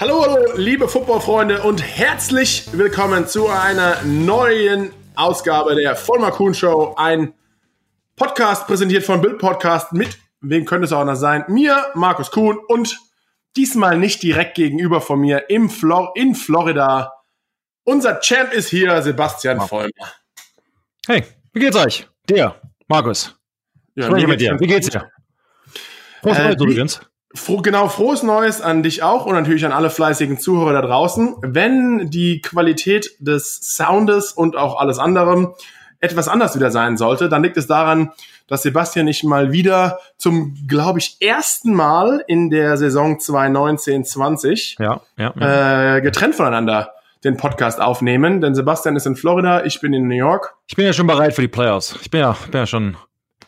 Hallo, hallo, liebe Footballfreunde und herzlich willkommen zu einer neuen Ausgabe der Vollmer Kuhn Show. Ein Podcast präsentiert von Bild Podcast mit, wem könnte es auch noch sein? Mir, Markus Kuhn und diesmal nicht direkt gegenüber von mir im Flor in Florida. Unser Champ ist hier, Sebastian Vollmer. Hey, wie geht's euch? Dir, Markus. Ja, Spreche mit dir. Wie geht's dir? Frohes Äh, übrigens. Froh, genau, frohes Neues an dich auch und natürlich an alle fleißigen Zuhörer da draußen. Wenn die Qualität des Soundes und auch alles anderem etwas anders wieder sein sollte, dann liegt es daran, dass Sebastian nicht mal wieder zum, glaube ich, ersten Mal in der Saison 2019-20 Ja, ja. ja. äh, getrennt voneinander den Podcast aufnehmen. Denn Sebastian ist in Florida, ich bin in New York. Ich bin ja schon bereit für die Playoffs. Ich bin ja, bin ja schon,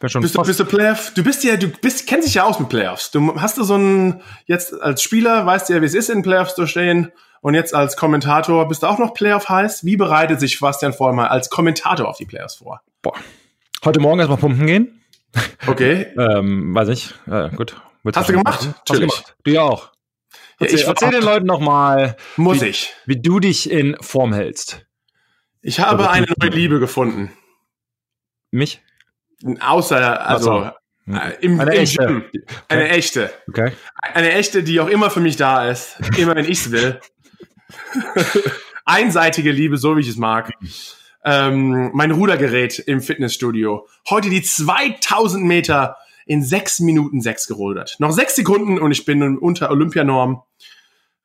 schon Bist du, bist du Playoff? Du bist ja, du bist, kennst dich ja aus mit Playoffs. Du hast du so ein, jetzt als Spieler weißt du ja, wie es ist, in Playoffs zu stehen. Und jetzt als Kommentator bist du auch noch Playoff heiß. Wie bereitet sich Sebastian Vollmer als Kommentator auf die Playoffs vor? Boah. Heute Morgen erstmal pumpen gehen. Okay. Ähm, weiß nicht. Äh, gut. Wird's Hast du gemacht? machen. Hast du Natürlich. gemacht. Du ja auch. Ja, ich erzähl den Leuten nochmal, Muss wie, ich. wie du dich in Form hältst. Ich habe Also, eine neue Liebe gefunden. Mich? Außer, also, so. äh, im, Eine im echte. Gym. Eine echte. Okay. Eine echte, die auch immer für mich da ist. Immer wenn ich's will. Einseitige Liebe, so wie ich es mag. Ähm, mein Rudergerät im Fitnessstudio. Heute die 2000 Meter in 6 Minuten 6 gerudert. Noch 6 Sekunden und ich bin unter Olympianorm.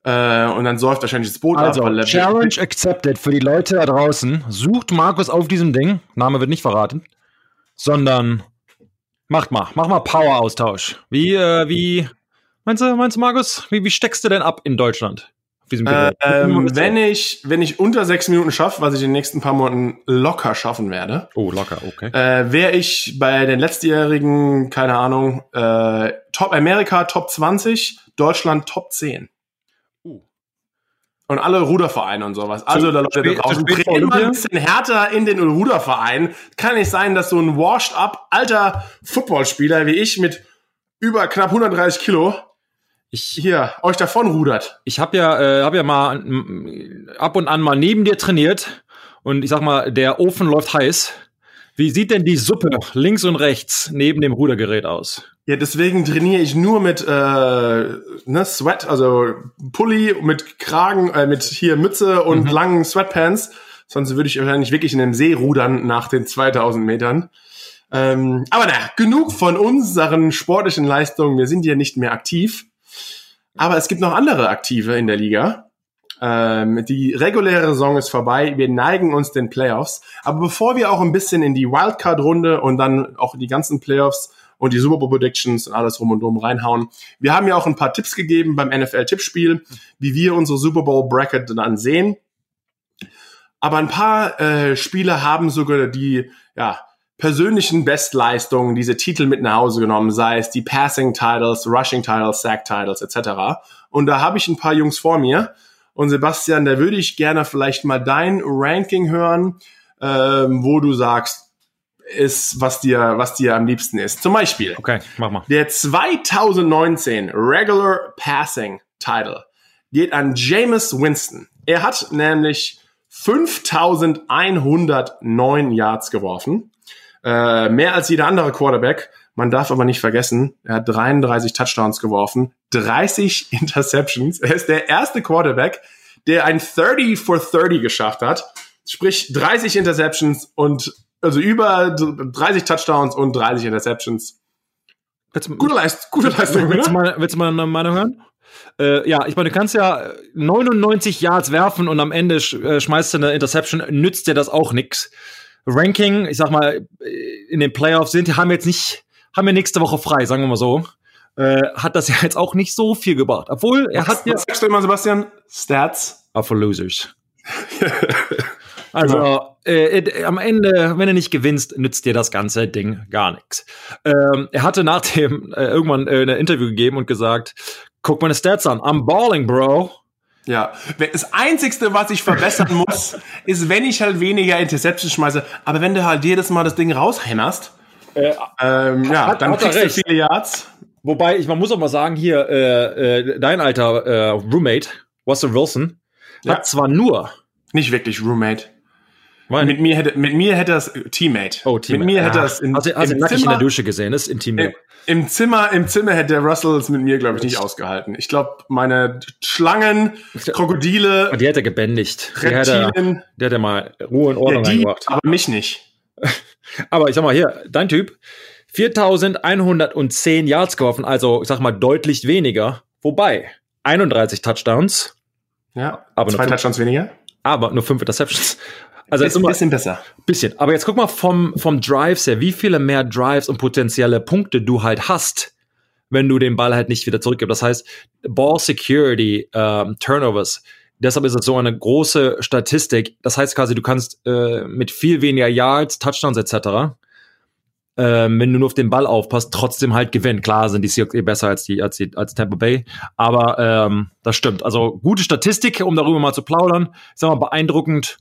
Äh, und dann säuft wahrscheinlich das Boot Also, ab. Challenge accepted für die Leute da draußen. Sucht Markus auf diesem Ding. Name wird nicht verraten. Sondern macht mal, mach mal Power-Austausch. Wie, äh, wie, meinst du, meinst du, Markus? Wie, wie steckst du denn ab in Deutschland? Äh, ähm, wenn ich, wenn ich unter 6 Minuten schaffe, was ich in den nächsten paar Monaten locker schaffen werde, oh, locker, okay. äh, wäre ich bei den letztjährigen, keine Ahnung, äh, Top Amerika Top 20, Deutschland Top 10. Und alle Rudervereine und sowas. Also, da Leute da draußen, mal ein bisschen härter in den Ruderverein. Kann nicht sein, dass so ein washed-up alter Footballspieler wie ich mit über knapp 130 Kilo Ich, hier euch davon rudert. ich habe ja, äh, hab ja mal ab und an mal neben dir trainiert und ich sag mal, der Ofen läuft heiß. Wie sieht denn die Suppe links und rechts neben dem Rudergerät aus? Ja, deswegen trainiere ich nur mit äh, ne, Sweat, also Pulli mit Kragen, äh, mit hier Mütze und Mhm. langen Sweatpants. Sonst würde ich wahrscheinlich wirklich in den See rudern nach den 2000 Metern. Ähm, aber naja, genug von unseren sportlichen Leistungen. Wir sind ja nicht mehr aktiv. Aber es gibt noch andere Aktive in der Liga. Ähm, die reguläre Saison ist vorbei. Wir neigen uns den Playoffs. Aber bevor wir auch ein bisschen in die Wildcard-Runde und dann auch die ganzen Playoffs und die Super Bowl Predictions und alles rum und um reinhauen. Wir haben ja auch ein paar Tipps gegeben beim NFL-Tippspiel, wie wir unsere Super Bowl Bracket dann sehen. Aber ein paar äh, Spieler haben sogar die ja, persönlichen Bestleistungen, diese Titel mit nach Hause genommen, sei es die Passing Titles, Rushing Titles, Sack Titles etc. Und da habe ich ein paar Jungs vor mir. Und Sebastian, da würde ich gerne vielleicht mal dein Ranking hören, ähm, wo du sagst, ist, was dir, was dir am liebsten ist. Zum Beispiel Okay, mach mal. der 2019 Regular Passing Title geht an Jameis Winston. Er hat nämlich 5109 Yards geworfen. Äh, mehr als jeder andere Quarterback. Man darf aber nicht vergessen, er hat 33 Touchdowns geworfen, 30 Interceptions. Er ist der erste Quarterback, der ein 30 for 30 geschafft hat. Sprich 30 Interceptions und also über 30 Touchdowns und 30 Interceptions. Willst Gute, Leist gute Leistung, Willst du, oder? mal, willst du mal eine Meinung hören? Äh, ja, ich meine, du kannst ja 99 Yards werfen und am Ende sch äh, schmeißt du eine Interception, nützt dir das auch nix. Ranking, ich sag mal, äh, in den Playoffs sind, haben jetzt nicht, haben wir nächste Woche frei, sagen wir mal so. Äh, hat das ja jetzt auch nicht so viel gebracht. Obwohl, er hat ja. Was sagst du immer, Sebastian? Stats. Are for losers. Also, äh, äh, am Ende, wenn du nicht gewinnst, nützt dir das ganze Ding gar nichts. Ähm, er hatte nach dem äh, irgendwann äh, ein Interview gegeben und gesagt, guck meine Stats an, I'm balling, bro. Ja, das Einzigste, was ich verbessern muss, ist, wenn ich halt weniger Interceptions schmeiße. Aber wenn du halt jedes Mal das Ding raushämmerst, ähm, ja, hat- dann hat kriegst du recht. viele Yards. Wobei, ich, man muss auch mal sagen, hier, äh, äh, dein alter äh, Roommate, Russell Wilson, Ja. hat zwar nur Nicht wirklich Roommate. Weil- Mit mir hätte, mit mir hätte es Teammate. Oh, Team. Mit mir hätte Ah, es in, du, hast du im, nackig in der Zimmer, Dusche gesehen, ist intim. im, im Zimmer, im Zimmer hätte der Russell es mit mir, glaube ich, nicht ausgehalten. Ich glaube, meine Schlangen, Krokodile, Und die hätte er gebändigt. Die hätte, Reptilien, der hätte mal Ruhe und ja, Ordnung die, reingebracht. aber mich nicht. Aber ich sag mal hier, dein Typ, 4110 Yards geworfen, also ich sag mal deutlich weniger. Wobei, 31 Touchdowns, Ja, Aber zwei nur fünf- Touchdowns weniger. aber nur 5 Interceptions. Also jetzt Ist ein immer bisschen besser. bisschen. Aber jetzt guck mal vom, vom Drives her, wie viele mehr Drives und potenzielle Punkte du halt hast, wenn du den Ball halt nicht wieder zurückgibst. Das heißt, Ball Security, ähm, Turnovers. Deshalb ist es so eine große Statistik. Das heißt quasi, du kannst äh, mit viel weniger Yards, Touchdowns etc., ähm, wenn du nur auf den Ball aufpasst, trotzdem halt gewinnen. Klar sind die Seahawks eh besser als die, als die als Tampa Bay, aber ähm, das stimmt. Also gute Statistik, um darüber mal zu plaudern. Ich sag mal, beeindruckend.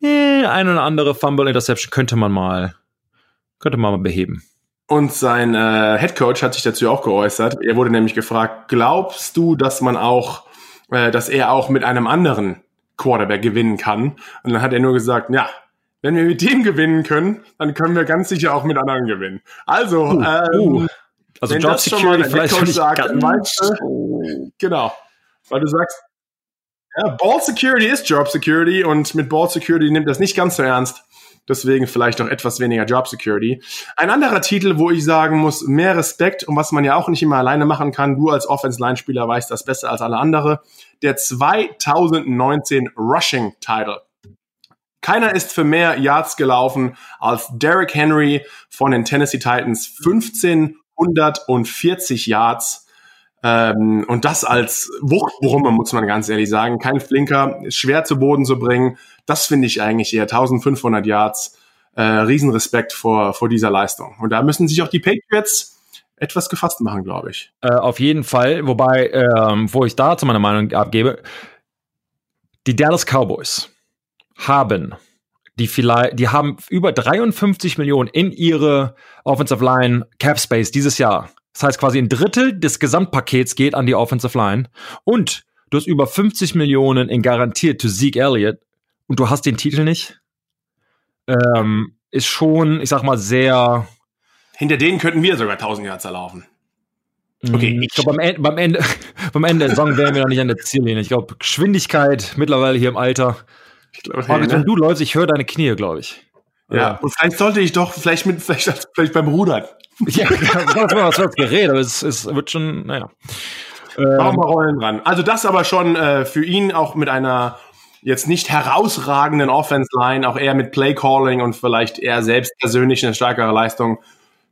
Eh, ein oder andere Fumble Interception könnte man mal könnte man mal beheben. Und sein äh, Head Coach hat sich dazu auch geäußert. Er wurde nämlich gefragt: Glaubst du, dass man auch, äh, dass er auch mit einem anderen Quarterback gewinnen kann? Und dann hat er nur gesagt: Ja, wenn wir mit dem gewinnen können, dann können wir ganz sicher auch mit anderen gewinnen. Also, Uh, ähm, uh. Also wenn Job das schon mal vielleicht sagt, weißt so. genau, weil du sagst, ja, Ball Security ist Job Security und mit Ball Security nimmt das nicht ganz so ernst. Deswegen vielleicht auch etwas weniger Job Security. Ein anderer Titel, wo ich sagen muss, mehr Respekt und was man ja auch nicht immer alleine machen kann. Du als Offense-Line-Spieler weißt das besser als alle andere. Der 2019 Rushing Title. Keiner ist für mehr Yards gelaufen als Derrick Henry von den Tennessee Titans. 1540 Yards. Ähm, und das als Wuchtbrumme, muss man ganz ehrlich sagen. Kein Flinker, schwer zu Boden zu bringen. Das finde ich eigentlich eher 1500 Yards. Äh, Riesenrespekt vor, vor dieser Leistung. Und da müssen sich auch die Patriots etwas gefasst machen, glaube ich. Äh, auf jeden Fall, wobei, ähm, wo ich dazu meine Meinung abgebe, die Dallas Cowboys haben die vielleicht, die haben über 53 Millionen in ihre Offensive Line Cap Space dieses Jahr. Das heißt quasi ein Drittel des Gesamtpakets geht an die Offensive Line und du hast über 50 Millionen in garantiert zu Zeke Elliott und du hast den Titel nicht. Ähm, ist schon, ich sag mal, sehr Hinter denen könnten wir sogar 1000 Yards erlaufen. Okay, Mm, ich- glaube, beim, Ende- beim, Ende, beim Ende der Saison wären wir noch nicht an der Ziellinie. Ich glaube, Geschwindigkeit mittlerweile hier im Alter. Ich glaube, Markus, nee, wenn ne? du läufst, ich höre deine Knie, glaube ich. ja. Und vielleicht sollte ich doch vielleicht mit, vielleicht, vielleicht beim Rudern. Ja, das was das Gerät, aber es, es wird schon, naja. Machen Ähm, wir Rollen dran. Also das aber schon äh, für ihn auch mit einer jetzt nicht herausragenden Offense-Line, auch eher mit Play-Calling und vielleicht eher selbst persönlich eine stärkere Leistung,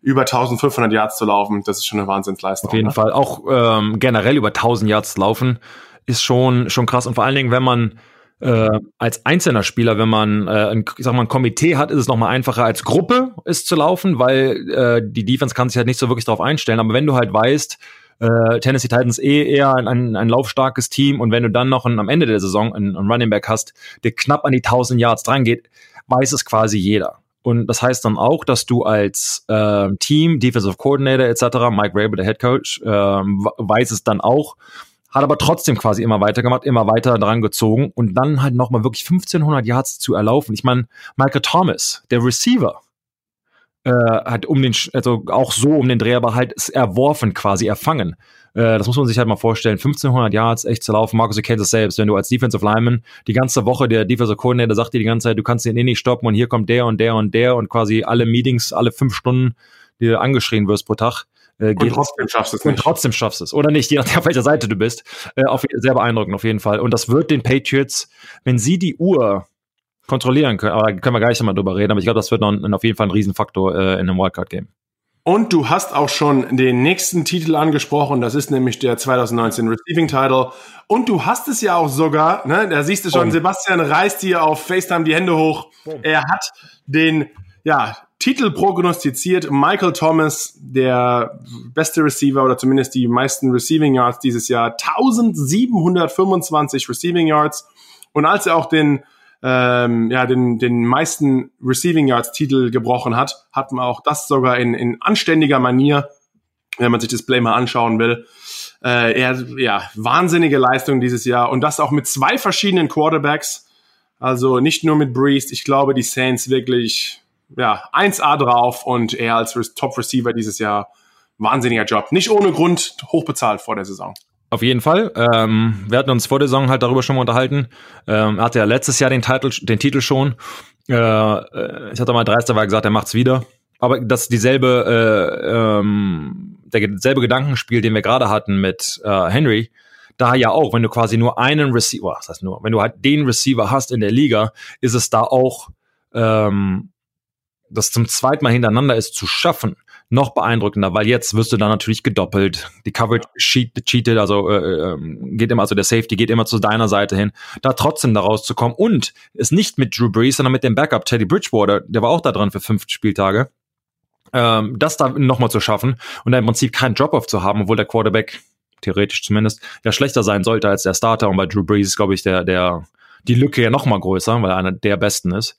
über 1500 Yards zu laufen, das ist schon eine Wahnsinnsleistung. auf jeden ne? Fall. Auch ähm, generell über 1000 Yards laufen ist schon, schon krass. Und vor allen Dingen, wenn man äh, als einzelner Spieler, wenn man äh, ein, ich sag mal, ein Komitee hat, ist es nochmal einfacher als Gruppe ist zu laufen, weil äh, die Defense kann sich halt nicht so wirklich darauf einstellen. Aber wenn du halt weißt, äh, Tennessee Titans eh eher ein, ein, ein laufstarkes Team und wenn du dann noch ein, am Ende der Saison einen, einen Running Back hast, der knapp an die 1000 Yards dran geht, weiß es quasi jeder. Und das heißt dann auch, dass du als äh, Team, Defensive Coordinator etc., Mike Rabel, der Head Coach, ähm, weiß es dann auch, hat aber trotzdem quasi immer weitergemacht, immer weiter dran gezogen und dann halt nochmal wirklich 1500 Yards zu erlaufen. Ich meine, Michael Thomas, der Receiver, äh, hat um den, also auch so um den Dreh, aber halt ist erworfen quasi, erfangen. Äh, das muss man sich halt mal vorstellen. 1500 Yards echt zu laufen. Markus, du kennst es selbst, wenn du als Defensive Lineman die ganze Woche, der Defensive Coordinator sagt dir die ganze Zeit, du kannst den eh nicht stoppen und hier kommt der und der und der und quasi alle Meetings, alle fünf Stunden, die du angeschrien wirst pro Tag. Äh, Und trotzdem schaffst du es und nicht. trotzdem schaffst du es. Oder nicht, je nachdem, auf welcher Seite du bist. Äh, auf, sehr beeindruckend auf jeden Fall. Und das wird den Patriots, wenn sie die Uhr kontrollieren können, aber da können wir gleich nochmal drüber reden, aber ich glaube, das wird noch ein, auf jeden Fall ein Riesenfaktor äh, in einem Wildcard-Game. Und du hast auch schon den nächsten Titel angesprochen, das ist nämlich der 2019 Receiving Title. Und du hast es ja auch sogar, ne, da siehst du schon, Boom. Sebastian reißt hier auf FaceTime die Hände hoch. Er hat den, ja, Titel prognostiziert. Michael Thomas, der beste Receiver oder zumindest die meisten Receiving Yards dieses Jahr, 1725 Receiving Yards. Und als er auch den ähm, ja, den, den meisten Receiving Yards Titel gebrochen hat, hat man auch das sogar in, in anständiger Manier, wenn man sich das Play mal anschauen will. Äh, er, ja, wahnsinnige Leistung dieses Jahr und das auch mit zwei verschiedenen Quarterbacks. Also nicht nur mit Breeze. Ich glaube, die Saints wirklich, ja, 1A drauf und er als Top Receiver dieses Jahr wahnsinniger Job. Nicht ohne Grund hochbezahlt vor der Saison. Auf jeden Fall. Ähm, wir hatten uns vor der Saison halt darüber schon mal unterhalten. Ähm, er hatte ja letztes Jahr den, Titel, den Titel schon. Äh, äh ich hatte mal dreisterweise gesagt, er macht's wieder. Aber das dieselbe, äh, ähm, der selbe Gedankenspiel, den wir gerade hatten mit äh, Henry, da ja auch, wenn du quasi nur einen Receiver, was heißt nur, wenn du halt den Receiver hast in der Liga, ist es da auch ähm, das zum zweiten Mal hintereinander ist zu schaffen, noch beeindruckender, weil jetzt wirst du dann natürlich gedoppelt. Die Coverage cheatet, also äh, ähm, geht immer, also der Safety geht immer zu deiner Seite hin, da trotzdem da rauszukommen und ist nicht mit Drew Brees, sondern mit dem Backup Teddy Bridgewater, der war auch da dran für fünf Spieltage. Ähm, das da nochmal zu schaffen und da im Prinzip keinen Drop-off zu haben, obwohl der Quarterback theoretisch zumindest ja schlechter sein sollte als der Starter und bei Drew Brees ist, glaube ich, der, der, die Lücke ja nochmal größer, weil er einer der besten ist.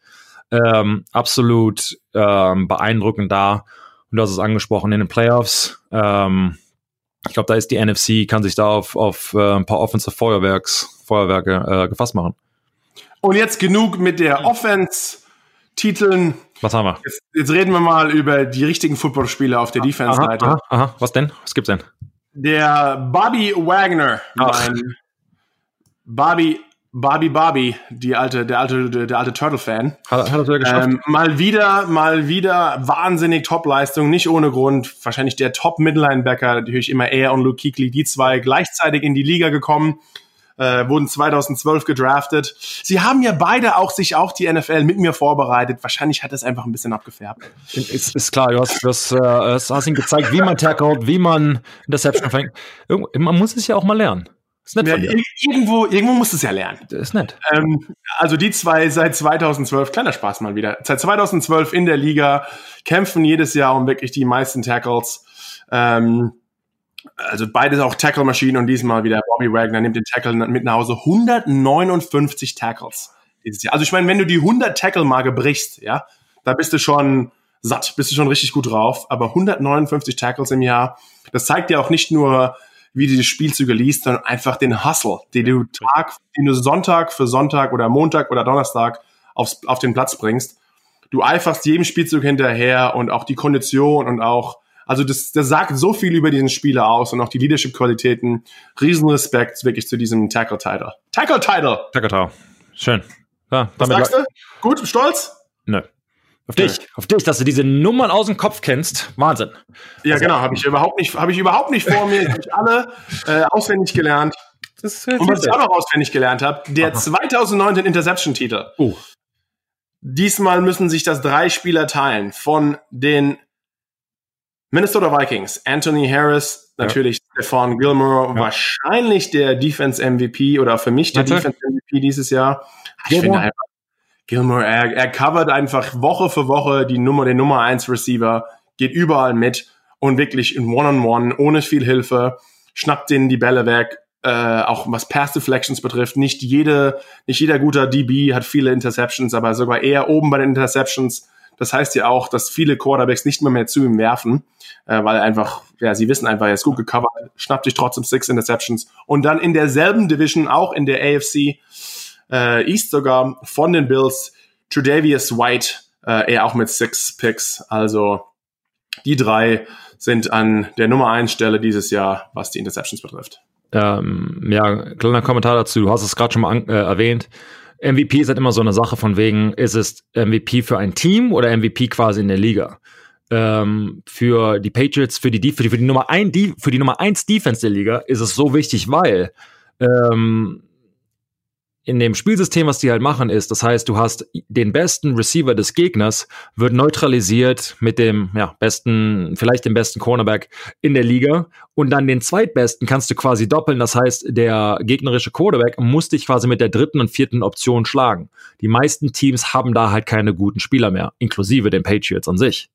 Ähm, absolut ähm, beeindruckend da. Und du hast es angesprochen in den Playoffs. Ähm, ich glaube, da ist die NFC, kann sich da auf, auf äh, ein paar Offensive Feuerwerks, Feuerwerke äh, gefasst machen. Und jetzt genug mit der Offense-Titeln. Was haben wir? Jetzt, jetzt, reden wir mal über die richtigen Footballspieler auf der Defense-Seite. Aha, aha, aha, was denn? Was gibt's denn? Der Bobby Wagner, mein Bobby Barbie Barbie, die alte, der alte, der alte Turtle-Fan. Hat, hat er geschafft? Ähm, mal wieder, mal wieder wahnsinnig Top-Leistung, nicht ohne Grund. Wahrscheinlich der Top-Midlinebacker, natürlich immer er und Luke Kuechly, die zwei gleichzeitig in die Liga gekommen, äh, wurden 2012 gedraftet. Sie haben ja beide auch sich auch die NFL mit mir vorbereitet. Wahrscheinlich hat das einfach ein bisschen abgefärbt. Ist, ist klar, du hast, du hast, äh, hast ihm gezeigt, wie man tackelt, wie man Interception fängt. Man muss es ja auch mal lernen. Ist nett ja, irgendwo, irgendwo musst du es ja lernen. Das ist nett. Ähm, also die zwei seit 2012, kleiner Spaß mal wieder, seit 2012 in der Liga, kämpfen jedes Jahr um wirklich die meisten Tackles. Ähm, also beides auch Tackle-Maschinen und diesmal wieder Bobby Wagner nimmt den Tackle mit nach Hause. 159 Tackles dieses Jahr. Also ich meine, wenn du die 100 Tackle-Marke brichst, ja, da bist du schon satt, bist du schon richtig gut drauf. Aber 159 Tackles im Jahr, das zeigt ja auch nicht nur, wie du die Spielzüge liest, sondern einfach den Hustle, den du Tag, den du Sonntag für Sonntag oder Montag oder Donnerstag aufs, auf den Platz bringst. Du eiferst jedem Spielzug hinterher und auch die Kondition und auch, also das, das sagt so viel über diesen Spieler aus und auch die Leadership-Qualitäten. Riesenrespekt wirklich zu diesem Tackle-Title. Tackle-Title! Tackle-Title. Schön. Ja, Was sagst du? Gut, stolz? Nö. Auf dich, auf dich, dass du diese Nummern aus dem Kopf kennst. Wahnsinn. Ja, also, genau, habe ich überhaupt nicht, habe ich überhaupt nicht vor mir. habe ich alle äh, auswendig gelernt. Das Und was ich auch noch auswendig gelernt habe, der Aha. 2019 Interception-Titel. Oh. Diesmal müssen sich das drei Spieler teilen von den Minnesota Vikings. Anthony Harris, natürlich ja. Stefan Gilmore, ja. wahrscheinlich der Defense MVP oder für mich der. Defense MVP dieses Jahr. Ich finde einfach Gilmore, er, er covert einfach Woche für Woche die Nummer, den Nummer 1 Receiver, geht überall mit und wirklich in One-on-One, -on -one, ohne viel Hilfe, schnappt denen die Bälle weg, äh, auch was Pass Deflections betrifft. Nicht jede, nicht jeder guter DB hat viele Interceptions, aber sogar eher oben bei den Interceptions. Das heißt ja auch, dass viele Quarterbacks nicht mehr mehr zu ihm werfen, äh, weil einfach, ja, sie wissen einfach, er ist gut gecovert, schnappt sich trotzdem six Interceptions und dann in derselben Division, auch in der AFC, äh, East sogar von den Bills. Tredavious White, äh, er auch mit six Picks. Also die drei sind an der Nummer 1 Stelle dieses Jahr, was die Interceptions betrifft. Ähm, ja, kleiner Kommentar dazu. Du hast es gerade schon mal an, äh, erwähnt. MVP ist halt immer so eine Sache von wegen, ist es MVP für ein Team oder MVP quasi in der Liga? Ähm, für die Patriots, für die, für Nummer 1, die, für die Nummer 1 Defense der Liga ist es so wichtig, weil ähm, in dem Spielsystem, was die halt machen, ist, das heißt, du hast den besten Receiver des Gegners, wird neutralisiert mit dem ja, besten, vielleicht dem besten Cornerback in der Liga und dann den zweitbesten kannst du quasi doppeln. Das heißt, der gegnerische Quarterback muss dich quasi mit der dritten und vierten Option schlagen. Die meisten Teams haben da halt keine guten Spieler mehr, inklusive den Patriots an sich.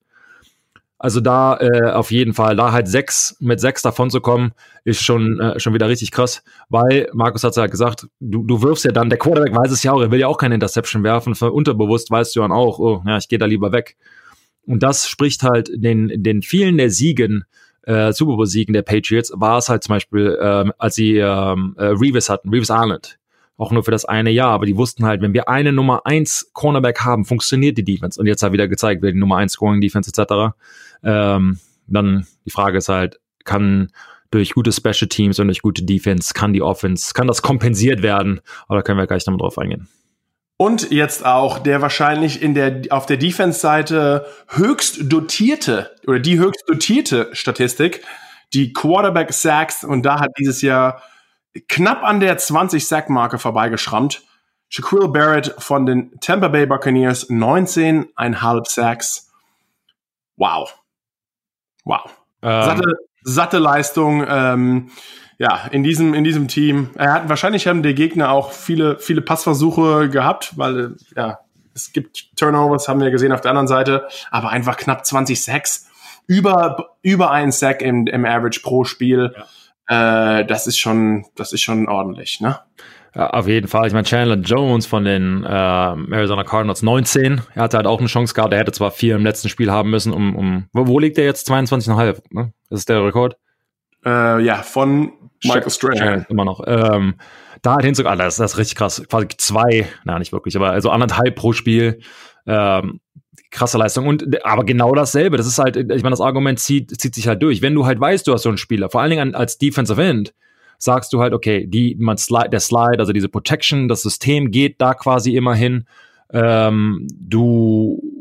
Also da äh, auf jeden Fall, da halt sechs mit sechs davon zu kommen, ist schon, äh, schon wieder richtig krass, weil Markus hat es ja gesagt, du, du wirfst ja dann, der Quarterback weiß es ja auch, er will ja auch keine Interception werfen, für unterbewusst weißt du dann auch, oh, ja, ich gehe da lieber weg. Und das spricht halt den, den vielen der Siegen äh, Super Bowl-Siegen der Patriots, war es halt zum Beispiel, ähm, als sie ähm, äh, Revis hatten, Revis Island. Auch nur für das eine Jahr, aber die wussten halt, wenn wir eine Nummer eins Cornerback haben, funktioniert die Defense. Und jetzt hat wieder gezeigt, wer die Nummer eins Scoring Defense etc. Ähm, dann die Frage ist halt, kann durch gute Special Teams und durch gute Defense, kann die Offense, kann das kompensiert werden? Da können wir gleich nochmal drauf eingehen. Und jetzt auch der wahrscheinlich in der, auf der Defense-Seite höchst dotierte oder die höchst dotierte Statistik, die Quarterback Sacks. Und da hat dieses Jahr knapp an der 20 Sack-Marke vorbeigeschrammt. Shaquille Barrett von den Tampa Bay Buccaneers 19,5 Sacks. Wow. Wow. Ähm. Satte, satte Leistung. Ähm, ja, in diesem, in diesem Team. Er hat wahrscheinlich haben die Gegner auch viele, viele Passversuche gehabt, weil ja, es gibt Turnovers, haben wir gesehen auf der anderen Seite, aber einfach knapp 20 Sacks. Über, über einen Sack im, im Average pro Spiel. Ja. Äh, das ist schon, das ist schon ordentlich, ne? Auf jeden Fall. Ich meine, Chandler Jones von den äh, Arizona Cardinals 19. Er hatte halt auch eine Chance gehabt. Er hätte zwar vier im letzten Spiel haben müssen, um, um wo, wo liegt er jetzt? 22,5, ne? Das ist der Rekord. Äh, ja, von Michael Strahan. Immer noch. Ähm, da halt hinzukommen, das, das ist richtig krass. Quasi zwei, na nicht wirklich, aber also anderthalb pro Spiel. Ähm, krasse Leistung. Und aber genau dasselbe. Das ist halt, ich meine, das Argument zieht, zieht sich halt durch. Wenn du halt weißt, du hast so einen Spieler, vor allen Dingen als Defensive End, sagst du halt, okay, die, man slide, der Slide, also diese Protection, das System geht da quasi immer hin. Ähm, du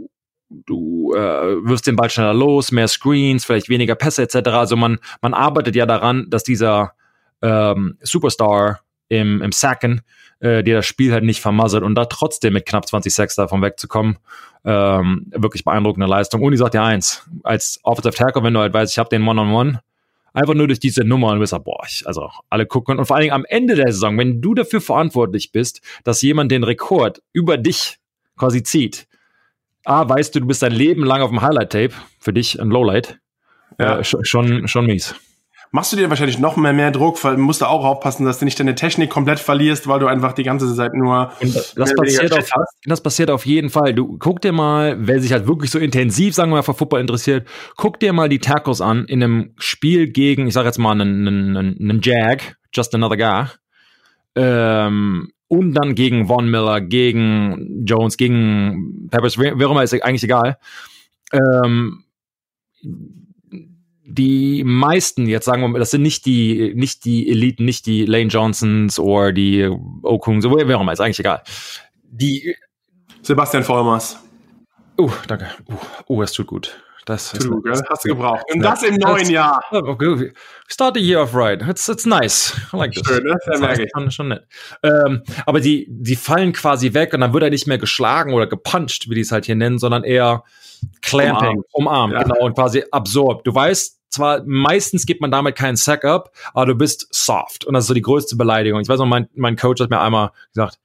du äh, wirst den Ball schneller los, mehr Screens, vielleicht weniger Pässe etc. Also man, man arbeitet ja daran, dass dieser ähm, Superstar im, im Sacken äh, dir das Spiel halt nicht vermasselt und da trotzdem mit knapp 20 Sacks davon wegzukommen, ähm, wirklich beeindruckende Leistung. Und ich sag dir eins, als Offensive Tackle, wenn du halt weißt, ich habe den One-on-One, -on -One, einfach nur durch diese Nummer und du bist like, boah, ich, also alle gucken. Und vor allen Dingen am Ende der Saison, wenn du dafür verantwortlich bist, dass jemand den Rekord über dich quasi zieht, A, weißt du, du bist dein Leben lang auf dem Highlight-Tape, für dich ein Lowlight, ja. Äh, schon, schon mies machst du dir wahrscheinlich noch mehr, mehr Druck, weil du musst da auch aufpassen, dass du nicht deine Technik komplett verlierst, weil du einfach die ganze Zeit nur. Das, passiert auf, das passiert auf jeden Fall. Du guck dir mal, wer sich halt wirklich so intensiv, sagen wir mal, für Football interessiert, guck dir mal die Tackles an in einem Spiel gegen, ich sag jetzt mal, einen, einen, einen Jag, just another guy. Ähm, und dann gegen Von Miller, gegen Jones, gegen Peppers, wer, wer immer ist eigentlich egal. Ähm, die meisten, jetzt sagen wir mal, das sind nicht die, nicht die Eliten, nicht die Lane Johnsons oder die Okung, so wer auch immer, ist eigentlich egal. Die Sebastian Vollmers. Oh, danke. Oh, oh, das tut gut. Das tut gut, gell? Hast du gebraucht. Und das im neuen Jahr. Okay. Start the year off right. It's, it's nice. I like this. Schön, ne? Das merke ich. Schon, schon nett. Ähm, aber die, die fallen quasi weg und dann wird er nicht mehr geschlagen oder gepuncht, wie die es halt hier nennen, sondern eher clamping, umarmt, umarmt ja. genau, und quasi absorbt. Du weißt, zwar meistens gibt man damit keinen Sack up, aber du bist soft. Und das ist so die größte Beleidigung. Ich weiß noch, mein, mein Coach hat mir einmal gesagt,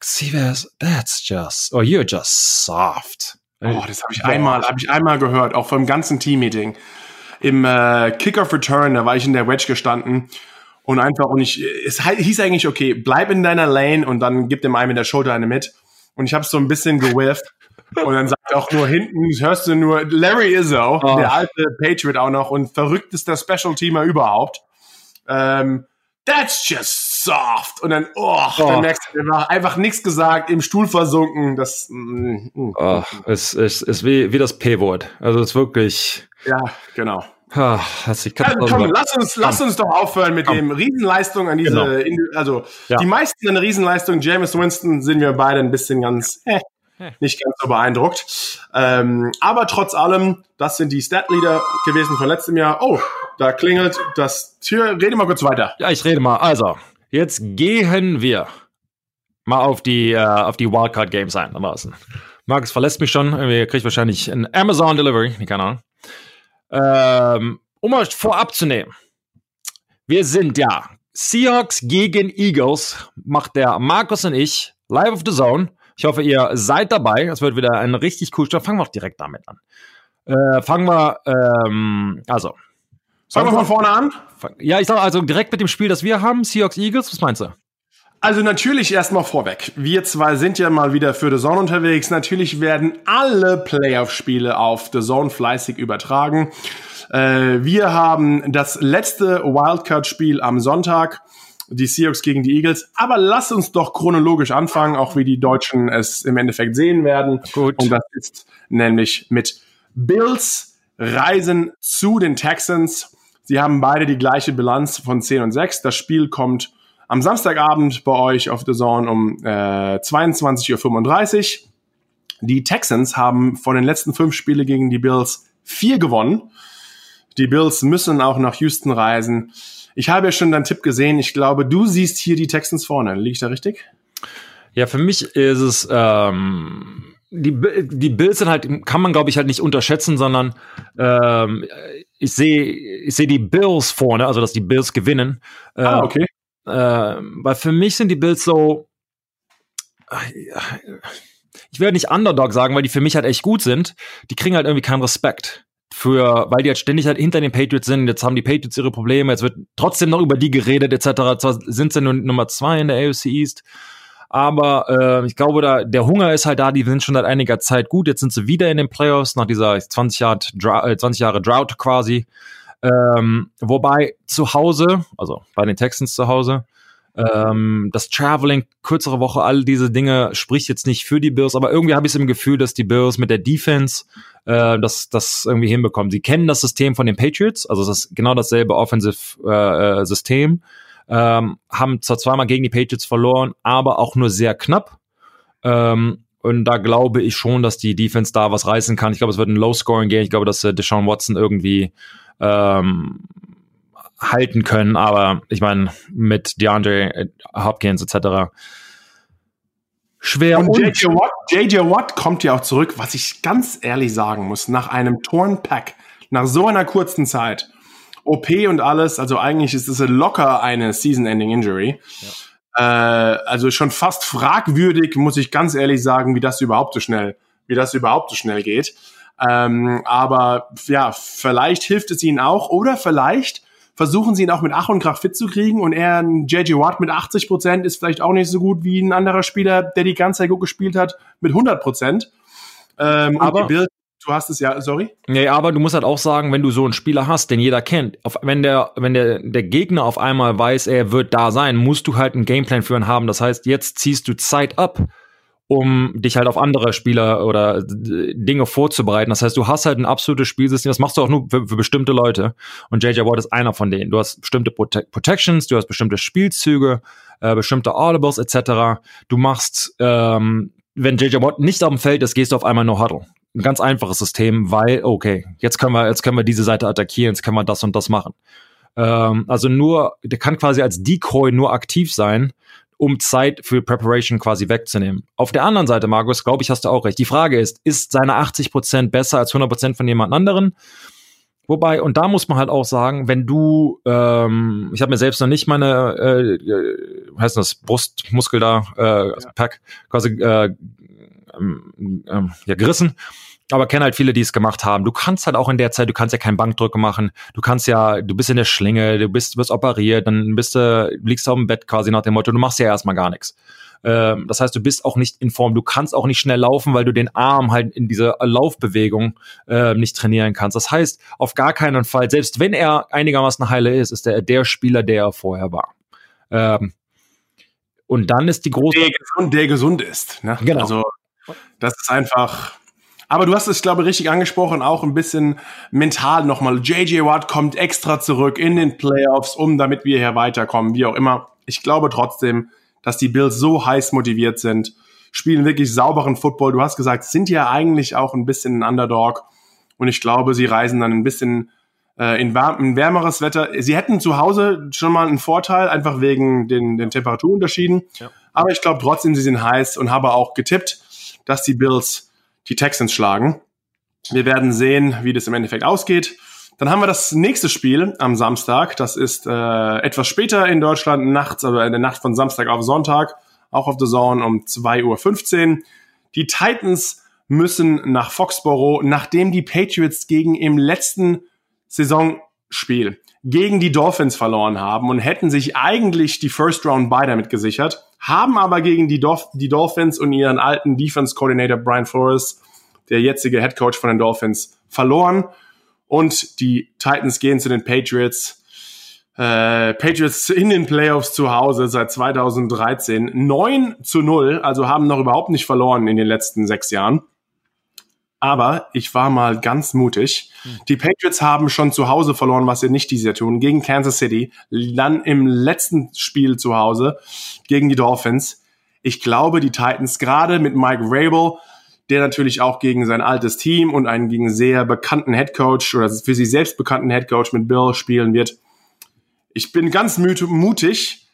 Xivers, that's just, or you're just soft. Oh, das habe ich einmal, habe ich einmal gehört, auch vom ganzen Team-Meeting. Im äh, Kick-Off-Return, da war ich in der Wedge gestanden und einfach, und ich, es hieß eigentlich, okay, bleib in deiner Lane und dann gib dem einen mit der Schulter eine mit. Und ich habe so ein bisschen gewifft und dann sagt auch nur hinten, hörst du nur Larry Izzo, oh. der alte Patriot auch noch und verrücktester Special-Teamer überhaupt. Ähm, That's just soft. Und dann, oh, oh. dann merkst du einfach, einfach nichts gesagt, im Stuhl versunken. Das mm, mm, oh, es ist, ist wie, wie das P-Wort. Also es ist wirklich. Ja, genau. Ah, also, komm, lass uns, lass uns doch aufhören mit komm. dem Riesenleistung an diese, genau. also ja. die meisten eine Riesenleistung. James Winston sind wir beide ein bisschen ganz, eh, nicht ganz so beeindruckt. Ähm, aber trotz allem, das sind die Stat-Leader gewesen von letztem Jahr. Oh, da klingelt das Tür. Rede mal kurz weiter. Ja, ich rede mal. Also, jetzt gehen wir mal auf die, äh, auf die Wildcard-Games ein. Da draußen. Markus verlässt mich schon. Er kriegt wahrscheinlich ein Amazon Delivery. Keine Ahnung. Ähm, um euch vorab zu nehmen. Wir sind ja Seahawks gegen Eagles. Macht der Markus und ich live of the Zone. Ich hoffe, ihr seid dabei. Es wird wieder ein richtig cool Start. Fangen wir auch direkt damit an. Äh, fangen wir, ähm, also. Fangen wir von vorne an? Ja, ich sage also direkt mit dem Spiel, das wir haben, Seahawks Eagles. Was meinst du? Also natürlich erstmal vorweg. Wir zwei sind ja mal wieder für The Zone unterwegs. Natürlich werden alle Playoff-Spiele auf The Zone fleißig übertragen. Äh, wir haben das letzte Wildcard-Spiel am Sonntag, die Seahawks gegen die Eagles. Aber lass uns doch chronologisch anfangen, auch wie die Deutschen es im Endeffekt sehen werden. Gut. Und das ist nämlich mit Bills reisen zu den Texans. Sie haben beide die gleiche Bilanz von 10 und 6. Das Spiel kommt am Samstagabend bei euch auf The Zone um äh, 22.35 Uhr. Die Texans haben von den letzten fünf Spielen gegen die Bills vier gewonnen. Die Bills müssen auch nach Houston reisen. Ich habe ja schon deinen Tipp gesehen. Ich glaube, du siehst hier die Texans vorne. Liege ich da richtig? Ja, für mich ist es ähm, die, die Bills sind halt, kann man glaube ich halt nicht unterschätzen, sondern ähm, ich sehe ich sehe die Bills vorne, also dass die Bills gewinnen. Äh, ah, okay. Äh, weil für mich sind die Bills so, ich werde nicht Underdog sagen, weil die für mich halt echt gut sind. Die kriegen halt irgendwie keinen Respekt für, weil die halt ständig halt hinter den Patriots sind. Jetzt haben die Patriots ihre Probleme. Jetzt wird trotzdem noch über die geredet etc. Zwar sind sie nur Nummer zwei in der AFC East. Aber äh, ich glaube, da der Hunger ist halt da. Die sind schon seit einiger Zeit gut. Jetzt sind sie wieder in den Playoffs nach dieser 20 Jahre, 20 Jahre Drought quasi. Ähm, wobei zu Hause, also bei den Texans zu Hause, ähm, das Traveling, kürzere Woche, all diese Dinge spricht jetzt nicht für die Bills, aber irgendwie habe ich es im Gefühl, dass die Bills mit der Defense äh, das, das irgendwie hinbekommen. Sie kennen das System von den Patriots, also das ist genau dasselbe Offensive-System, äh, ähm, haben zwar zweimal gegen die Patriots verloren, aber auch nur sehr knapp. Ähm, und da glaube ich schon, dass die Defense da was reißen kann. Ich glaube, es wird ein Low-Scoring-Game. Ich glaube, dass äh, Deshaun Watson irgendwie ähm, halten können, aber ich meine, mit DeAndre Hopkins etc. Schwer. Und JJ Watt, JJ Watt kommt ja auch zurück, was ich ganz ehrlich sagen muss, nach einem Torn Pack, nach so einer kurzen Zeit. OP und alles, also eigentlich ist es locker eine Season-Ending Injury. Ja. Äh, also schon fast fragwürdig, muss ich ganz ehrlich sagen, wie das überhaupt so schnell, wie das überhaupt so schnell geht. Ähm, aber ja, vielleicht hilft es ihnen auch oder vielleicht versuchen sie ihn auch mit Ach und Krach fit zu kriegen und er, ein JJ Watt mit 80 Prozent ist vielleicht auch nicht so gut wie ein anderer Spieler, der die ganze Zeit gut gespielt hat, mit 100 Prozent. Ähm, aber Bild, du hast es ja, sorry. Nee, aber du musst halt auch sagen, wenn du so einen Spieler hast, den jeder kennt, auf, wenn der, wenn der, der Gegner auf einmal weiß, er wird da sein, musst du halt einen Gameplan für ihn haben. Das heißt, jetzt ziehst du Zeit ab um dich halt auf andere Spieler oder Dinge vorzubereiten. Das heißt, du hast halt ein absolutes Spielsystem, das machst du auch nur für, für bestimmte Leute. Und JJ Watt ist einer von denen. Du hast bestimmte Prote Protections, du hast bestimmte Spielzüge, äh, bestimmte Audibles etc. Du machst, ähm, wenn JJ Watt nicht auf dem Feld ist, gehst du auf einmal No Huddle. Ein ganz einfaches System, weil, okay, jetzt können wir, jetzt können wir diese Seite attackieren, jetzt können wir das und das machen. Ähm, also nur, der kann quasi als Decoy nur aktiv sein, um Zeit für Preparation quasi wegzunehmen. Auf der anderen Seite, Markus, glaube ich, hast du auch recht. Die Frage ist, ist seine 80 Prozent besser als 100 Prozent von jemand anderen? Wobei, und da muss man halt auch sagen, wenn du, ähm, ich habe mir selbst noch nicht meine, äh, äh, heißt das, Brustmuskel da, äh, ja. Pack, quasi äh, ähm, ähm, ja, gerissen aber kenne halt viele, die es gemacht haben. Du kannst halt auch in der Zeit, du kannst ja keinen Bankdrücke machen. Du kannst ja, du bist in der Schlinge, du bist, wirst operiert, dann bist du, liegst auf dem Bett quasi nach dem Motto, du machst ja erstmal gar nichts. Ähm, das heißt, du bist auch nicht in Form. Du kannst auch nicht schnell laufen, weil du den Arm halt in dieser Laufbewegung äh, nicht trainieren kannst. Das heißt, auf gar keinen Fall, selbst wenn er einigermaßen heile ist, ist er der Spieler, der er vorher war. Ähm, und dann ist die große. Der gesund, der gesund ist. Ne? Genau. Also, das ist einfach aber du hast es, glaube ich, richtig angesprochen, auch ein bisschen mental nochmal. JJ Watt kommt extra zurück in den Playoffs, um damit wir hier weiterkommen, wie auch immer. Ich glaube trotzdem, dass die Bills so heiß motiviert sind, spielen wirklich sauberen Football. Du hast gesagt, sind ja eigentlich auch ein bisschen ein Underdog. Und ich glaube, sie reisen dann ein bisschen äh, in, in wärmeres Wetter. Sie hätten zu Hause schon mal einen Vorteil, einfach wegen den, den Temperaturunterschieden. Ja. Aber ich glaube trotzdem, sie sind heiß und habe auch getippt, dass die Bills die Texans schlagen. Wir werden sehen, wie das im Endeffekt ausgeht. Dann haben wir das nächste Spiel am Samstag. Das ist äh, etwas später in Deutschland, nachts, also in der Nacht von Samstag auf Sonntag, auch auf The Zone um 2.15 Uhr. Die Titans müssen nach Foxborough, nachdem die Patriots gegen im letzten Saisonspiel gegen die Dolphins verloren haben und hätten sich eigentlich die First Round bei damit gesichert, haben aber gegen die, Dolph die Dolphins und ihren alten Defense Coordinator Brian Flores, der jetzige Head Coach von den Dolphins, verloren. Und die Titans gehen zu den Patriots. Äh, Patriots in den Playoffs zu Hause seit 2013. 9 zu 0, also haben noch überhaupt nicht verloren in den letzten sechs Jahren. Aber ich war mal ganz mutig. Hm. Die Patriots haben schon zu Hause verloren, was sie nicht dieses Jahr tun, gegen Kansas City. Dann im letzten Spiel zu Hause gegen die Dolphins. Ich glaube, die Titans gerade mit Mike Rabel, der natürlich auch gegen sein altes Team und einen gegen sehr bekannten Headcoach oder für sich selbst bekannten Headcoach mit Bill spielen wird. Ich bin ganz mutig.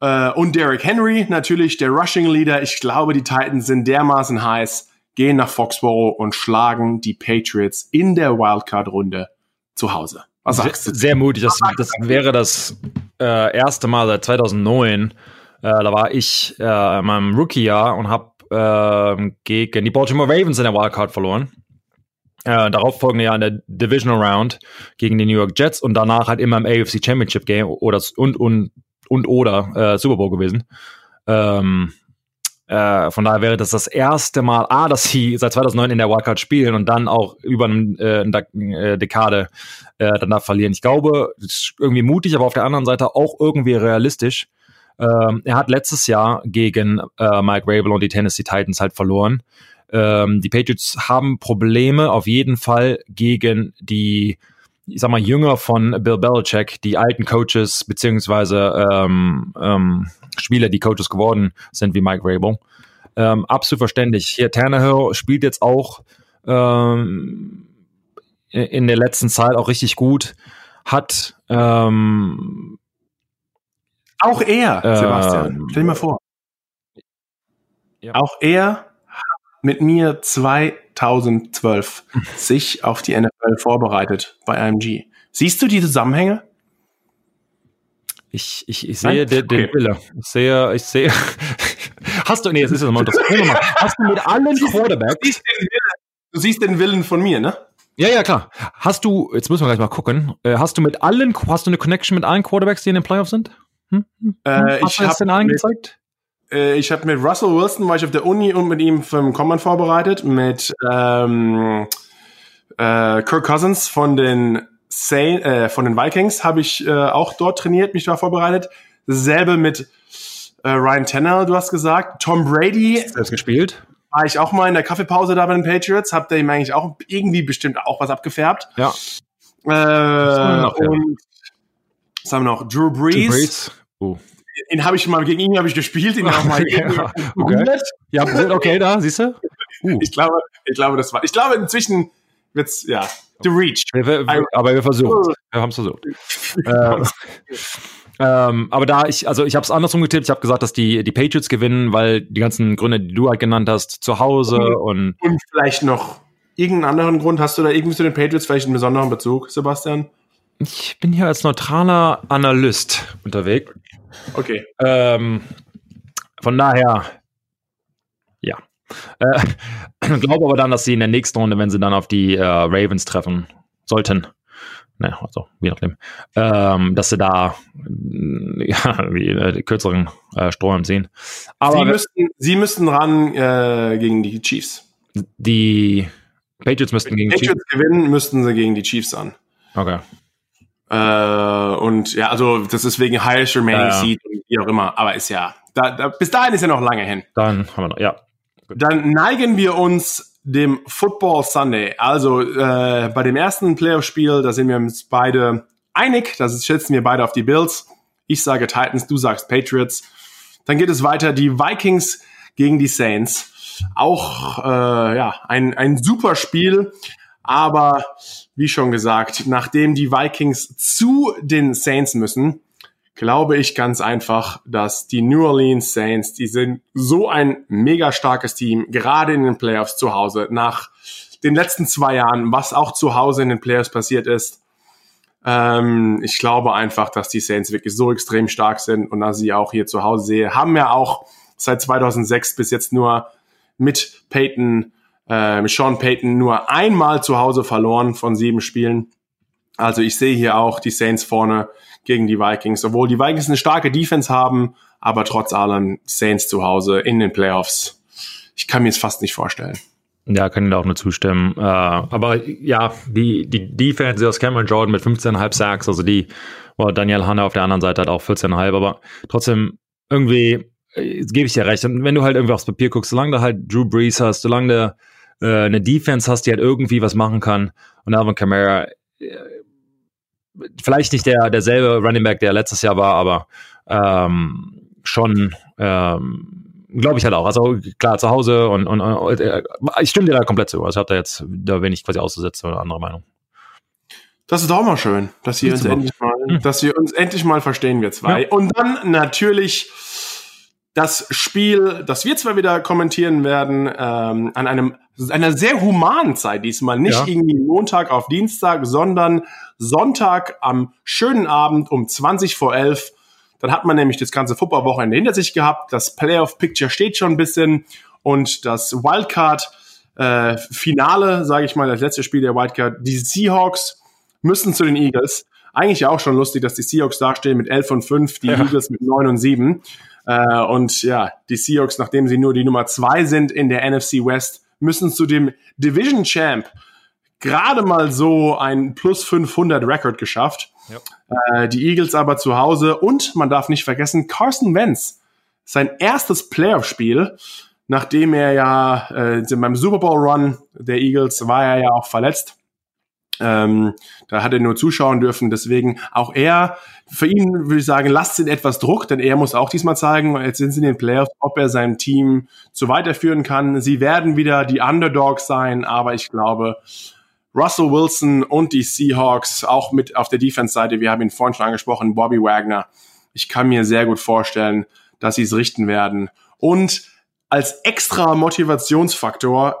Äh, und Derrick Henry, natürlich der Rushing Leader. Ich glaube, die Titans sind dermaßen heiß gehen nach Foxborough und schlagen die Patriots in der Wildcard-Runde zu Hause. Was sagst du? Sehr mutig. Das, das wäre das äh, erste Mal seit 2009. Äh, da war ich äh, in meinem Rookie-Jahr und habe äh, gegen die Baltimore Ravens in der Wildcard verloren. Äh, darauf folgende Jahr in der Divisional Round gegen die New York Jets und danach halt immer im AFC Championship Game oder und und und oder äh, Super Bowl gewesen. Ähm, äh, von daher wäre das das erste Mal, A, dass sie seit 2009 in der Wildcard spielen und dann auch über eine, äh, äh, Dekade äh, danach verlieren. Ich glaube, das ist irgendwie mutig, aber auf der anderen Seite auch irgendwie realistisch. Ähm, er hat letztes Jahr gegen äh, Mike Rabel und die Tennessee Titans halt verloren. Ähm, die Patriots haben Probleme auf jeden Fall gegen die ich sag mal, Jünger von Bill Belichick, die alten Coaches, beziehungsweise ähm, ähm, Spieler, die Coaches geworden sind, wie Mike Rabel. Ähm, absolut verständlich. Hier, Tannehill spielt jetzt auch ähm, in der letzten Zeit auch richtig gut, hat ähm, auch er, Sebastian, ähm, stell dir mal vor. Ja. Auch er mit mir 2012 sich auf die NFL vorbereitet bei IMG. Siehst du die Zusammenhänge? Ich, ich, ich sehe den, den Wille. Ich sehe, ich sehe. Hast du, nee, es ist ja mal das. Hast du mit allen Quarterbacks. Du siehst den Willen von mir, ne? Ja, ja, klar. Hast du, jetzt müssen wir gleich mal gucken, äh, hast du mit allen, hast du eine Connection mit allen Quarterbacks, die in den Playoffs sind? Hm? hm? Äh, hast ich habe den allen gezeigt? Äh, ich habe mit Russell Wilson war ich auf der Uni und mit ihm vom Command vorbereitet, mit ähm, äh, Kirk Cousins von den Saint, äh, von den Vikings habe ich äh, auch dort trainiert, mich da vorbereitet. Dasselbe mit äh, Ryan Tanner, du hast gesagt. Tom Brady. Selbst gespielt. War ich auch mal in der Kaffeepause da bei den Patriots. Habt ihr ihm eigentlich auch irgendwie bestimmt auch was abgefärbt. Ja. Äh, noch. Und was haben wir noch? Drew Brees. Drew Brees. Uh den habe ich mal gegen ihn habe ich gespielt, den auch mal ja, okay. ja, okay, da siehst du. Uh. Ich glaube, ich glaube, das war. Ich glaube, inzwischen wird's ja to reach. Wir, wir, aber wir versuchen. Wir haben es versucht. äh, ähm, aber da ich, also ich habe es andersrum getippt. Ich habe gesagt, dass die die Patriots gewinnen, weil die ganzen Gründe, die du halt genannt hast, zu Hause und und vielleicht noch irgendeinen anderen Grund. Hast du da irgendwie zu den Patriots vielleicht einen besonderen Bezug, Sebastian? Ich bin hier als neutraler Analyst unterwegs. Okay. Ähm, von daher. Äh, glaube aber dann, dass sie in der nächsten Runde, wenn sie dann auf die äh, Ravens treffen sollten, ne, also je nachdem, ähm, dass sie da ja, die, äh, kürzeren äh, Strohhalm ziehen. Aber sie müssten, sie müssten ran äh, gegen die Chiefs. Die Patriots müssten gegen die Patriots Chiefs gewinnen, müssten sie gegen die Chiefs an. Okay. Äh, und ja, also das ist wegen highest remaining ja, ja. seed und wie auch immer. Aber ist ja, da, da, bis dahin ist ja noch lange hin. Dann haben wir noch, ja. Dann neigen wir uns dem Football Sunday. Also äh, bei dem ersten Playoff-Spiel, da sind wir uns beide einig. Da schätzen wir beide auf die Bills. Ich sage Titans, du sagst Patriots. Dann geht es weiter. Die Vikings gegen die Saints. Auch äh, ja ein, ein super Spiel. Aber wie schon gesagt, nachdem die Vikings zu den Saints müssen, glaube ich ganz einfach, dass die New Orleans Saints, die sind so ein mega starkes Team, gerade in den Playoffs zu Hause, nach den letzten zwei Jahren, was auch zu Hause in den Playoffs passiert ist. Ähm, ich glaube einfach, dass die Saints wirklich so extrem stark sind und dass sie auch hier zu Hause sehe, haben ja auch seit 2006 bis jetzt nur mit Peyton äh, Sean Payton nur einmal zu Hause verloren von sieben Spielen. Also ich sehe hier auch die Saints vorne gegen die Vikings, obwohl die Vikings eine starke Defense haben, aber trotz allem Saints zu Hause in den Playoffs. Ich kann mir es fast nicht vorstellen. Ja, kann ich auch nur zustimmen. Äh, aber ja, die, die Defense aus Cameron Jordan mit 15,5 Sacks, also die, well, Daniel Hanna auf der anderen Seite hat auch 14,5, aber trotzdem irgendwie äh, gebe ich dir recht. Und wenn du halt irgendwie aufs Papier guckst, solange du halt Drew Brees hast, solange du äh, eine Defense hast, die halt irgendwie was machen kann und Alvin Kamara, äh, vielleicht nicht der derselbe Running Back, der letztes Jahr war, aber ähm, schon ähm, glaube ich halt auch. Also klar, zu Hause und, und, und äh, ich stimme dir da komplett zu. Also ich habe da jetzt da wenig quasi auszusetzen oder andere Meinung. Das ist auch mal schön, dass wir uns endlich mal, hm. dass wir uns endlich mal verstehen, wir zwei. Ja. Und dann natürlich das Spiel, das wir zwar wieder kommentieren werden, ähm, an einem einer sehr humanen Zeit diesmal, nicht ja. irgendwie Montag auf Dienstag, sondern Sonntag am schönen Abend um 20 vor 11 dann hat man nämlich das ganze Footballwochenende hinter sich gehabt. Das Playoff-Picture steht schon ein bisschen und das Wildcard-Finale, äh, sage ich mal, das letzte Spiel der Wildcard, die Seahawks müssen zu den Eagles. Eigentlich auch schon lustig, dass die Seahawks dastehen mit 11 und 5, die ja. Eagles mit 9 und 7. Äh, und ja, die Seahawks, nachdem sie nur die Nummer 2 sind in der NFC West, müssen zu dem Division Champ gerade mal so ein plus 500 Record geschafft. Ja. Äh, die Eagles aber zu Hause und man darf nicht vergessen, Carson Wentz, sein erstes Playoff-Spiel, nachdem er ja äh, beim Super Bowl Run der Eagles war er ja auch verletzt. Ähm, da hat er nur zuschauen dürfen, deswegen auch er, für ihn würde ich sagen, lasst ihn etwas Druck, denn er muss auch diesmal zeigen, jetzt sind sie in den Playoffs, ob er sein Team so weiterführen kann. Sie werden wieder die Underdogs sein, aber ich glaube, Russell Wilson und die Seahawks, auch mit auf der Defense-Seite, wir haben ihn vorhin schon angesprochen, Bobby Wagner. Ich kann mir sehr gut vorstellen, dass sie es richten werden. Und als extra Motivationsfaktor,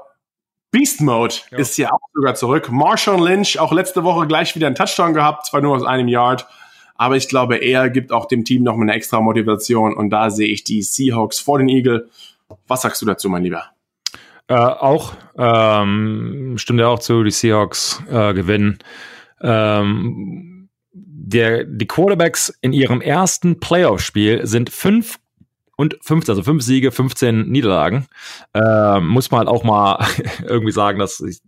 Beast Mode ja. ist ja auch sogar zurück. Marshawn Lynch, auch letzte Woche gleich wieder einen Touchdown gehabt, zwar nur aus einem Yard, aber ich glaube, er gibt auch dem Team nochmal eine extra Motivation und da sehe ich die Seahawks vor den Eagle. Was sagst du dazu, mein Lieber? Äh, auch. Ähm, stimmt ja auch zu, die Seahawks äh, gewinnen. Ähm, der, die Quarterbacks in ihrem ersten Playoff-Spiel sind fünf und fünf, also fünf Siege, 15 Niederlagen. Ähm, muss man halt auch mal irgendwie sagen, dass ich,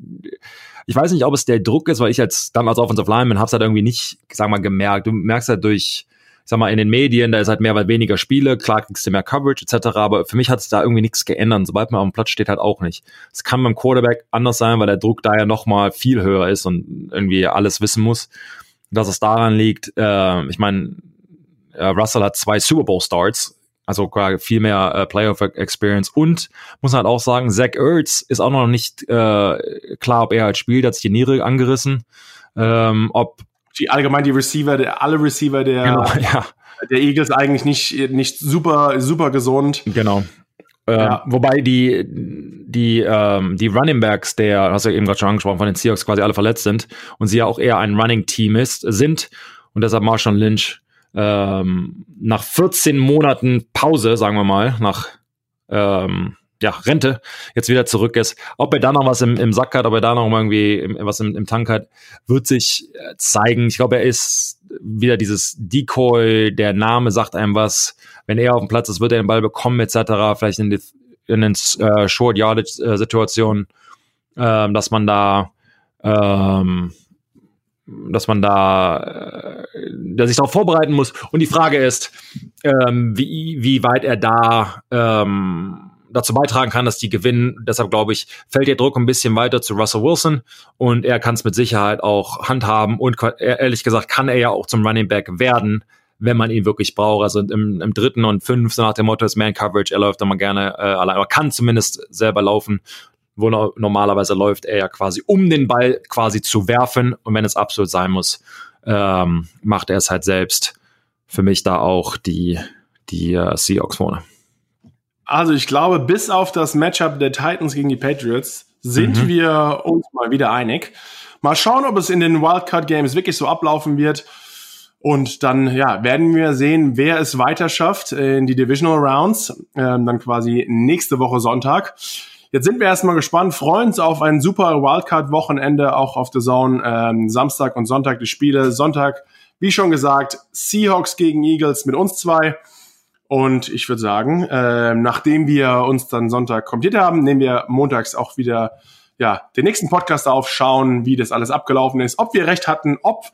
ich weiß nicht, ob es der Druck ist, weil ich als Offensive Lineman hab's halt irgendwie nicht, sag mal, gemerkt. Du merkst halt durch sag mal, in den Medien, da ist halt mehr weil weniger Spiele, klar kriegst du mehr Coverage etc., aber für mich hat es da irgendwie nichts geändert. Sobald man auf dem Platz steht, halt auch nicht. Es kann beim Quarterback anders sein, weil der Druck da ja nochmal viel höher ist und irgendwie alles wissen muss. Dass es daran liegt, äh, ich meine, äh, Russell hat zwei Super Bowl Starts, also viel mehr äh, Playoff Experience und muss halt auch sagen, Zach Ertz ist auch noch nicht äh, klar, ob er halt spielt, hat sich die Niere angerissen, ähm, ob die allgemein die Receiver, der, alle Receiver der, genau, ja. der Eagles eigentlich nicht, nicht super, super gesund. Genau. Äh, ja. Wobei die, die, ähm, die Running Backs der, hast du ja eben gerade schon angesprochen, von den Seahawks quasi alle verletzt sind und sie ja auch eher ein Running Team ist, sind und deshalb Marshawn Lynch ähm, nach 14 Monaten Pause, sagen wir mal, nach ähm, ja, Rente jetzt wieder zurück ist. Ob er da noch was im, im Sack hat, ob er da noch irgendwie im, was im, im Tank hat, wird sich äh, zeigen. Ich glaube, er ist wieder dieses Decoy, der Name sagt einem was. Wenn er auf dem Platz ist, wird er den Ball bekommen, etc. Vielleicht in, die, in den äh, Short Yardage äh, Situationen, äh, dass man da ähm, dass man da äh, dass sich darauf vorbereiten muss. Und die Frage ist, ähm, wie, wie weit er da ähm, dazu beitragen kann, dass die gewinnen. Deshalb glaube ich, fällt der Druck ein bisschen weiter zu Russell Wilson und er kann es mit Sicherheit auch handhaben und ehrlich gesagt kann er ja auch zum Running Back werden, wenn man ihn wirklich braucht. Also im, im dritten und fünf, so nach dem Motto ist Man Coverage, er läuft immer gerne äh, allein, aber kann zumindest selber laufen wo no normalerweise läuft er ja quasi, um den Ball quasi zu werfen. Und wenn es absolut sein muss, ähm, macht er es halt selbst. Für mich da auch die, die uh, Seahawks vorne. Also ich glaube, bis auf das Matchup der Titans gegen die Patriots sind mhm. wir uns mal wieder einig. Mal schauen, ob es in den Wildcard Games wirklich so ablaufen wird. Und dann ja, werden wir sehen, wer es weiter schafft in die Divisional Rounds. Ähm, dann quasi nächste Woche Sonntag. Jetzt sind wir erstmal gespannt, freuen uns auf ein super Wildcard-Wochenende, auch auf der Zone. Ähm, Samstag und Sonntag die Spiele. Sonntag, wie schon gesagt, Seahawks gegen Eagles mit uns zwei. Und ich würde sagen, äh, nachdem wir uns dann Sonntag kommentiert haben, nehmen wir montags auch wieder ja, den nächsten Podcast auf, schauen, wie das alles abgelaufen ist, ob wir recht hatten, ob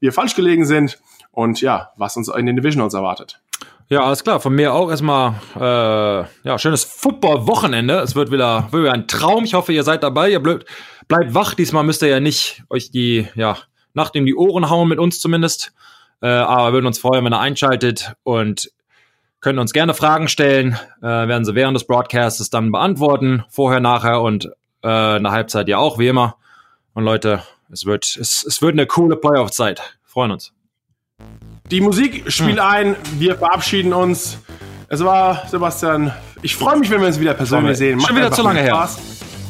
wir falsch gelegen sind und ja, was uns in den Divisionals erwartet. Ja, alles klar. Von mir auch erstmal äh, ja, schönes Football-Wochenende. Es wird wieder, wird wieder ein Traum. Ich hoffe, ihr seid dabei. Ihr bleibt, bleibt wach. Diesmal müsst ihr ja nicht euch die ja, Nacht in die Ohren hauen, mit uns zumindest. Äh, aber wir würden uns freuen, wenn ihr einschaltet und könnt uns gerne Fragen stellen. Äh, werden sie während des Broadcasts dann beantworten. Vorher, nachher und äh, eine Halbzeit ja auch, wie immer. Und Leute, es wird, es, es wird eine coole Playoff-Zeit. Freuen uns. Die Musik spielt hm. ein, wir verabschieden uns. Es war, Sebastian, ich freue mich, wenn wir uns wieder persönlich sehen. Macht Schon wieder zu lange Spaß. her.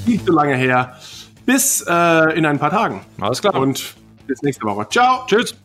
Nicht zu lange her. Bis äh, in ein paar Tagen. Alles klar. Und bis nächste Woche. Ciao. Tschüss.